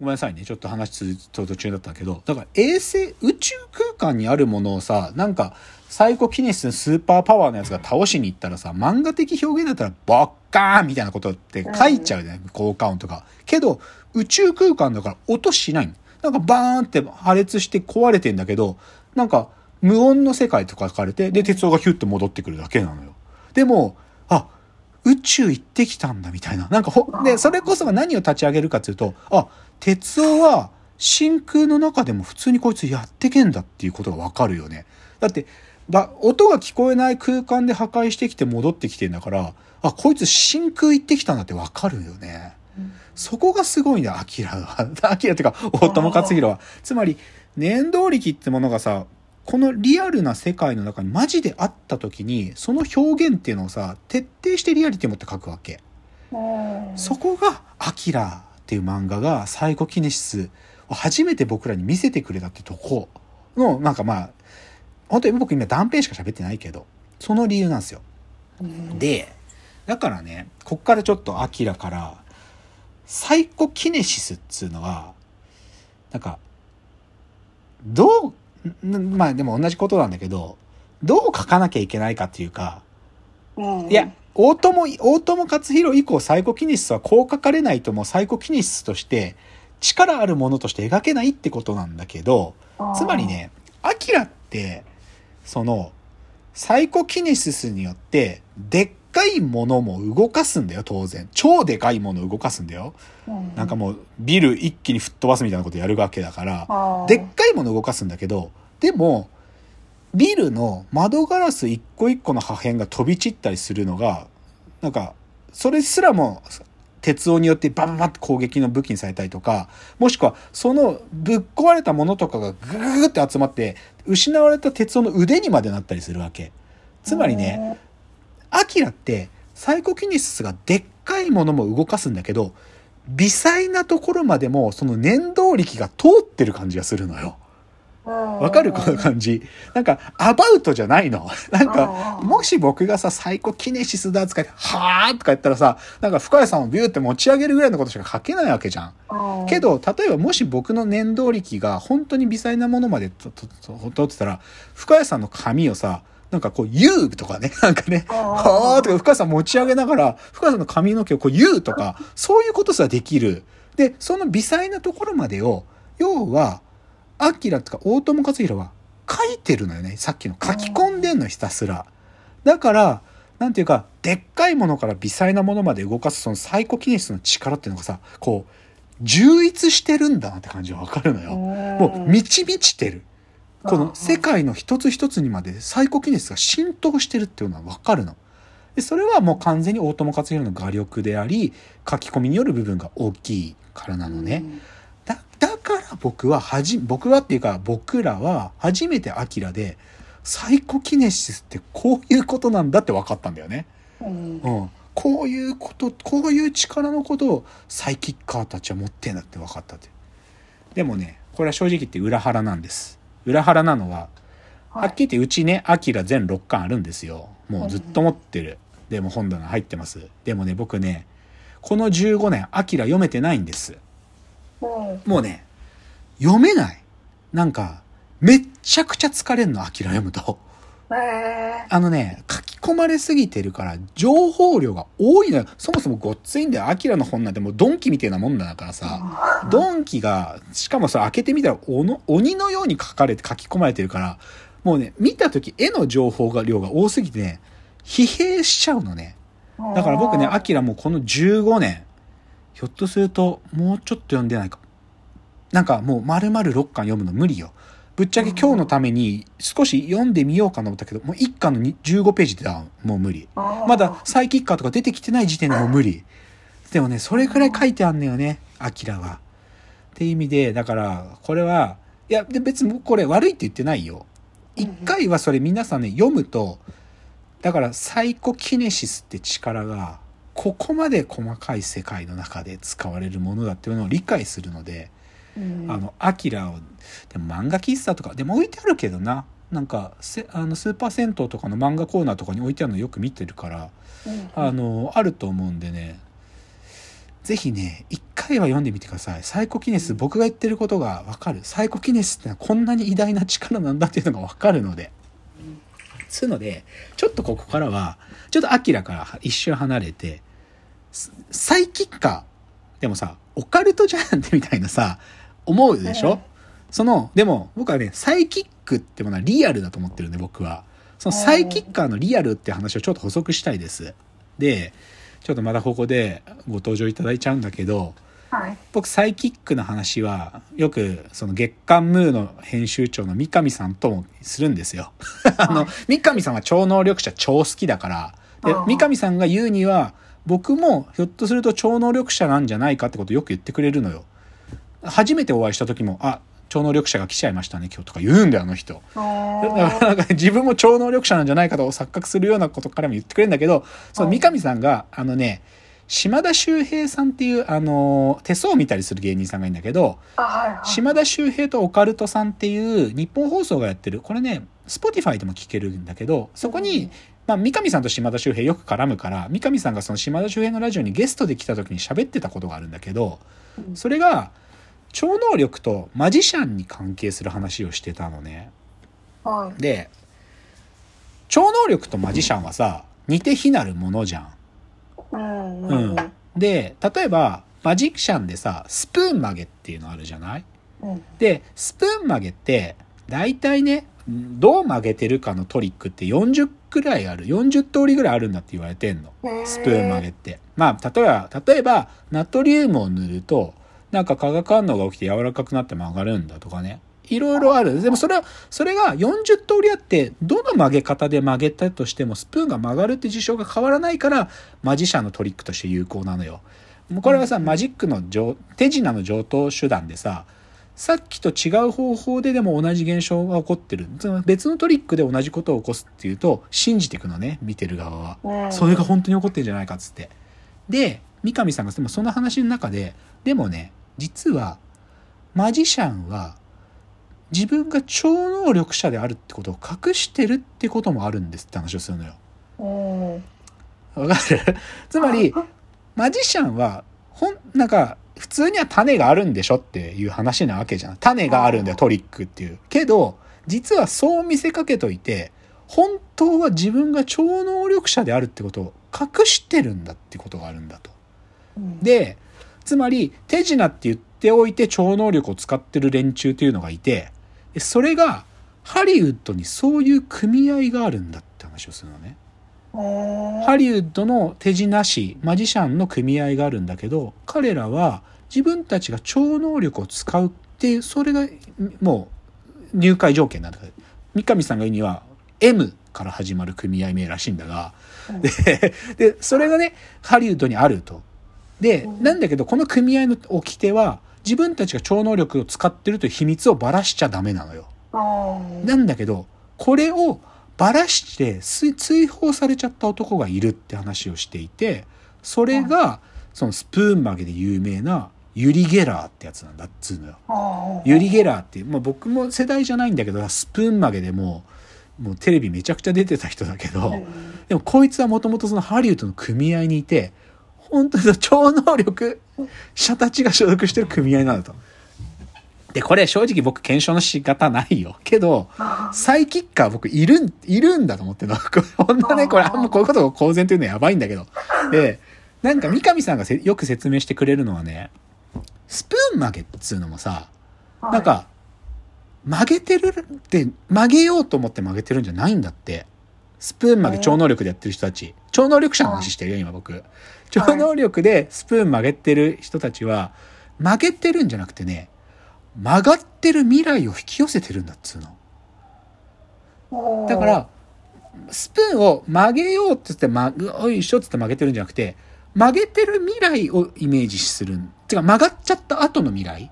ごめんなさいね。ちょっと話つ途中だったけど、だから衛星、宇宙空間にあるものをさ、なんか、サイコキネシスのスーパーパワーのやつが倒しに行ったらさ、漫画的表現だったら、ボッカーンみたいなことって書いちゃうじゃない？効果音とか。けど、宇宙空間だから音しないなんかバーンって破裂して壊れてんだけど、なんか、無音の世界とか書かれて、で、鉄道がヒュッと戻ってくるだけなのよ。でも、あ、宇宙行ってきたんだみたいな。なんかほ、で、それこそが何を立ち上げるかっていうと、あ、鉄夫は真空の中でも普通にこいつやってけんだっていうことがわかるよね。だって、ば、音が聞こえない空間で破壊してきて戻ってきてんだから、あ、こいつ真空行ってきたんだってわかるよね。うん、そこがすごいんだよ、アキラは。アキラっていうか、大友克弘は。つまり、念動力ってものがさ、このリアルな世界の中にマジであった時に、その表現っていうのをさ、徹底してリアリティを持って書くわけ。そこが、アキラっていう漫画がサイコキネシスを初めて僕らに見せてくれたってとこの、なんかまあ、本当に僕今断片しか喋ってないけど、その理由なんですよ。で、だからね、こっからちょっとアキラから、サイコキネシスっつうのは、なんか、どう、まあでも同じことなんだけど、どう書かなきゃいけないかっていうか、いや、大友、大友克弘以降サイコキネシスはこう書かれないともうサイコキネシスとして力あるものとして描けないってことなんだけど、つまりね、アキラって、その、サイコキネシスによって、でっかいものも動かすんだよ、当然。超でかいものを動かすんだよ。なんかもう、ビル一気に吹っ飛ばすみたいなことやるわけだから、でっかいもの動かすんだけど、でも、ビルの窓ガラス一個一個の破片が飛び散ったりするのが、なんか、それすらも鉄音によってバンバンって攻撃の武器にされたりとか、もしくはそのぶっ壊れたものとかがグーグって集まって、失われた鉄音の腕にまでなったりするわけ。つまりね、アキラってサイコキネシスがでっかいものも動かすんだけど、微細なところまでもその念動力が通ってる感じがするのよ。わかる？この感じ。なんか、アバウトじゃないの。なんか、もし僕がさ、サイコキネシスだとか言って、はーとか言ったらさ、なんか深谷さんをビューって持ち上げるぐらいのことしか書けないわけじゃん。けど、例えばもし僕の念動力が本当に微細なものまで通ってたら、深谷さんの髪をさ、なんかこう、言うとかね、なんかね、はーとか深谷さん持ち上げながら、深谷さんの髪の毛をこう言うとか、そういうことすらできる。で、その微細なところまでを、要は、アキラとか大友克弘は書いてるのよね。さっきの書き込んでんのひたすら。だから、なんていうか、でっかいものから微細なものまで動かすそのサイコキネシスの力っていうのがさ、こう、充溢してるんだなって感じがわかるのよ。もう、満ち満ちてる。この世界の一つ一つにまでサイコキネシスが浸透してるっていうのはわかるの。で、それはもう完全に大友克洋の画力であり、書き込みによる部分が大きいからなのね。だ、だから僕ははじ、僕はっていうか僕らは初めてアキラで、サイコキネシスってこういうことなんだって分かったんだよね。うん、うん。こういうこと、こういう力のことをサイキッカーたちは持ってんだって分かったって。でもね、これは正直言って裏腹なんです。裏腹なのは、はっきり言ってうちね、アキラ全6巻あるんですよ。もうずっと持ってる。でも本棚入ってます。でもね、僕ね、この15年、アキラ読めてないんです。もうね、読めない。なんか、めっちゃくちゃ疲れんの、アキラ読むと。あのね、書き込まれすぎてるから、情報量が多いのよ。そもそもごっついんだよ。アキラの本なんてもうドンキみたいなもんだからさ、ドンキが、しかもそれ開けてみたら鬼のように書かれて書き込まれてるから、もうね、見た時絵の情報が量が多すぎてね、疲弊しちゃうのね。だから僕ね、アキラもうこの15年、ひょっとするともうちょっと読んでないか。なんかもう丸々6巻読むの無理よ。ぶっちゃけ今日のために少し読んでみようかな思ったけど、もう1巻の15ページでダウン。もう無理。まだサイキッカーとか出てきてない時点でもう無理。でもね、それくらい書いてあんのよね、アキラは。っていう意味で、だから、これは、いや、で別にこれ悪いって言ってないよ。一回はそれ皆さんね、読むと、だからサイコキネシスって力が、ここまで細かい世界の中で使われるものだっていうのを理解するので、あの、アキラを、でも漫画喫茶とか、でも置いてあるけどな。なんかあのスーパー銭湯とかの漫画コーナーとかに置いてあるのよく見てるから、うん、あのあると思うんでねぜひね、一回は読んでみてください。サイコキネス、僕が言ってることがわかる。サイコキネスってのはこんなに偉大な力なんだっていうのがわかるので。つうので、ちょっとここからは、ちょっとアキラから一瞬離れて、サイキッカー、でもさ、オカルトじゃんってみたいなさ、思うでしょ、うんその、でも僕はね、サイキックってものはリアルだと思ってるんで、僕は。そのサイキッカーのリアルって話をちょっと補足したいです。で、ちょっとまたここでご登場いただいちゃうんだけど、はい、僕サイキックの話はよくその月刊ムーの編集長の三上さんともするんですよ。あの、三上さんは超能力者超好きだから、で三上さんが言うには僕もひょっとすると超能力者なんじゃないかってことをよく言ってくれるのよ。初めてお会いした時も、あ、超能力者が来ちゃいましたね今日とか言うんだよあの人。だからなんか自分も超能力者なんじゃないかと錯覚するようなことからも言ってくれるんだけど、その三上さんが、あのね、島田秀平さんっていう、あの、手相を見たりする芸人さんがいるんだけど、はいはい、島田秀平とオカルトさんっていうニッポン放送がやってる、これね、 Spotify でも聞けるんだけど、そこに、まあ、三上さんと島田秀平よく絡むから、三上さんがその島田秀平のラジオにゲストで来た時に喋ってたことがあるんだけど、それが、超能力とマジシャンに関係する話をしてたのね。はい、で超能力とマジシャンはさ似て非なるものじゃん。うん、うん、で例えばマジシャンでさスプーン曲げっていうのあるじゃない、うん、でスプーン曲げって大体ねどう曲げてるかのトリックって40くらいある。40通りぐらいあるんだって言われてんの。スプーン曲げって。まあ例えば例えばナトリウムを塗るとなんか化学反応が起きて柔らかくなって曲がるんだとかね。いろいろある。でもそれは、それが40通りあって、どの曲げ方で曲げたとしても、スプーンが曲がるって事象が変わらないから、マジシャンのトリックとして有効なのよ。もうこれはさ、マジックの手品の上等手段でさ、さっきと違う方法ででも同じ現象が起こってる。別のトリックで同じことを起こすっていうと、信じていくのね、見てる側は。それが本当に起こってるんじゃないかっつって。で、三上さんがでもその話の中で、でもね、実はマジシャンは自分が超能力者であるってことを隠してるってこともあるんですって話をするのよ。わかる？つまりマジシャンはほんなんか普通には種があるんでしょっていう話なわけじゃん。種があるんだよトリックっていう。けど実はそう見せかけといて本当は自分が超能力者であるってことを隠してるんだってことがあるんだと。でつまり手品って言っておいて超能力を使ってる連中というのがいて、それがハリウッドにそういう組合があるんだって話をするのね。ハリウッドの手品師、マジシャンの組合があるんだけど、彼らは自分たちが超能力を使うっていう、それがもう入会条件なんだ三上さんが言うには M から始まる組合名らしいんだが、で、でそれがね、ハリウッドにあると。で、なんだけど、この組合の掟は、自分たちが超能力を使ってるという秘密をばらしちゃダメなのよ。なんだけど、これをばらして追放されちゃった男がいるって話をしていて、それが、そのスプーン曲げで有名なユリ・ゲラーってやつなんだっつうのよ。ユリ・ゲラーっていう、まあ、僕も世代じゃないんだけど、スプーン曲げでも、もうテレビめちゃくちゃ出てた人だけど、でもこいつはもともとそのハリウッドの組合にいて、本当に超能力者たちが所属してる組合なんだと。で、これ正直僕検証の仕方ないよ。けど、サイキッカー僕いるん、いるんだと思ってるの。こんなね、これあんまこういうことを公然というのはやばいんだけど。で、なんか三上さんがよく説明してくれるのはね、スプーン曲げっつうのもさ、なんか、曲げてるって、曲げようと思って曲げてるんじゃないんだって。スプーン曲げ超能力でやってる人たち。超能力者の話してるよ、今僕。超能力でスプーン曲げてる人たちは、曲げてるんじゃなくてね、曲がってる未来を引き寄せてるんだっつうの。だから、スプーンを曲げようって言って、ま、おいしょって曲げてるんじゃなくて、曲げてる未来をイメージする。てか曲がっちゃった後の未来。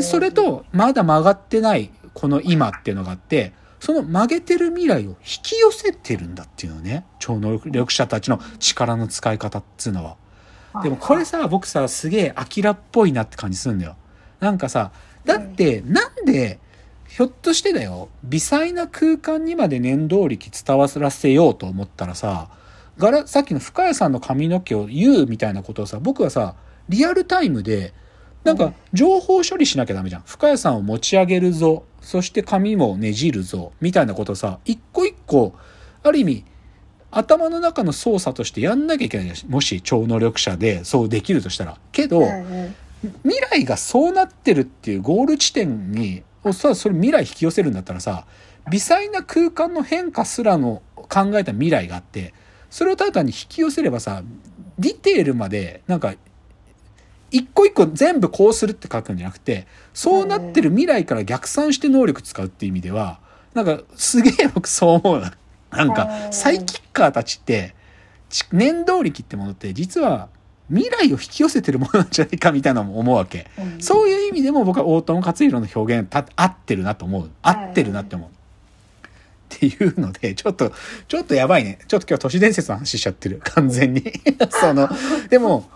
それと、まだ曲がってないこの今っていうのがあって、その曲げてる未来を引き寄せてるんだっていうのね。超能力者たちの力の使い方っつうのは。でもこれさ、僕さ、すげえアキラっぽいなって感じするんだよ。なんかさ、だって、なんで、ひょっとしてだよ、微細な空間にまで念動力伝わらせようと思ったらさ、ガラ、さっきの深谷さんの髪の毛を言うみたいなことをさ、僕はさ、リアルタイムでなんか情報処理しなきゃダメじゃん深谷さんを持ち上げるぞそして髪もねじるぞみたいなことさ一個一個ある意味頭の中の操作としてやんなきゃいけないもし超能力者でそうできるとしたら。けど、未来がそうなってるっていうゴール地点にさそれ未来引き寄せるんだったらさ微細な空間の変化すらの考えた未来があってそれをただ単に引き寄せればさディテールまでなんか一個一個全部こうするって書くんじゃなくてそうなってる未来から逆算して能力使うっていう意味ではなんかすげえ僕そう思うな。なんかサイキッカーたちって念動力ってものって実は未来を引き寄せてるものなんじゃないかみたいなのも思うわけ、うん、そういう意味でも僕は大友克洋の表現た合ってるなと思う合ってるなって思う、っていうので、ちょっと、ちょっとやばいね。ちょっと今日都市伝説の話しちゃってる。完全に。その、でも、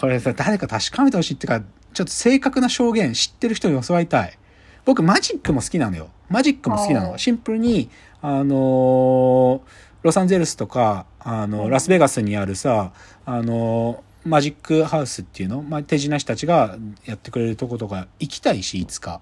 これさ、誰か確かめてほしいっていうか、ちょっと正確な証言知ってる人に教わりたい。僕、マジックも好きなのよ。マジックも好きなの。シンプルに、あのー、ロサンゼルスとか、あの、ラスベガスにあるさ、あのーマジックハウスっていうの、まあ、手品師たちがやってくれるとことか行きたいしいつか、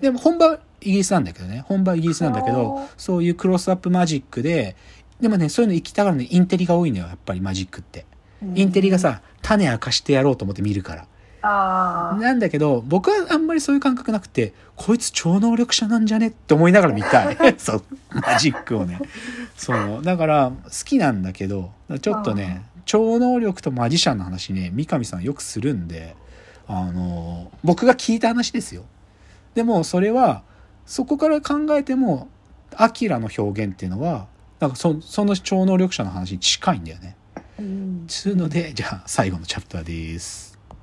でも本場イギリスなんだけどね。本場イギリスなんだけどそういうクロスアップマジックででもねそういうの行きたがるのインテリが多いのよやっぱりマジックって、インテリがさ種明かしてやろうと思って見るから。なんだけど僕はあんまりそういう感覚なくてこいつ超能力者なんじゃねって思いながら見たい。そうマジックをね。そう。だから好きなんだけどちょっとね超能力とマジシャンの話ね三上さんよくするんであの僕が聞いた話ですよ。でもそれはそこから考えてもアキラの表現っていうのはなんかそその超能力者の話に近いんだよね。つうのでじゃあ最後のチャプターです。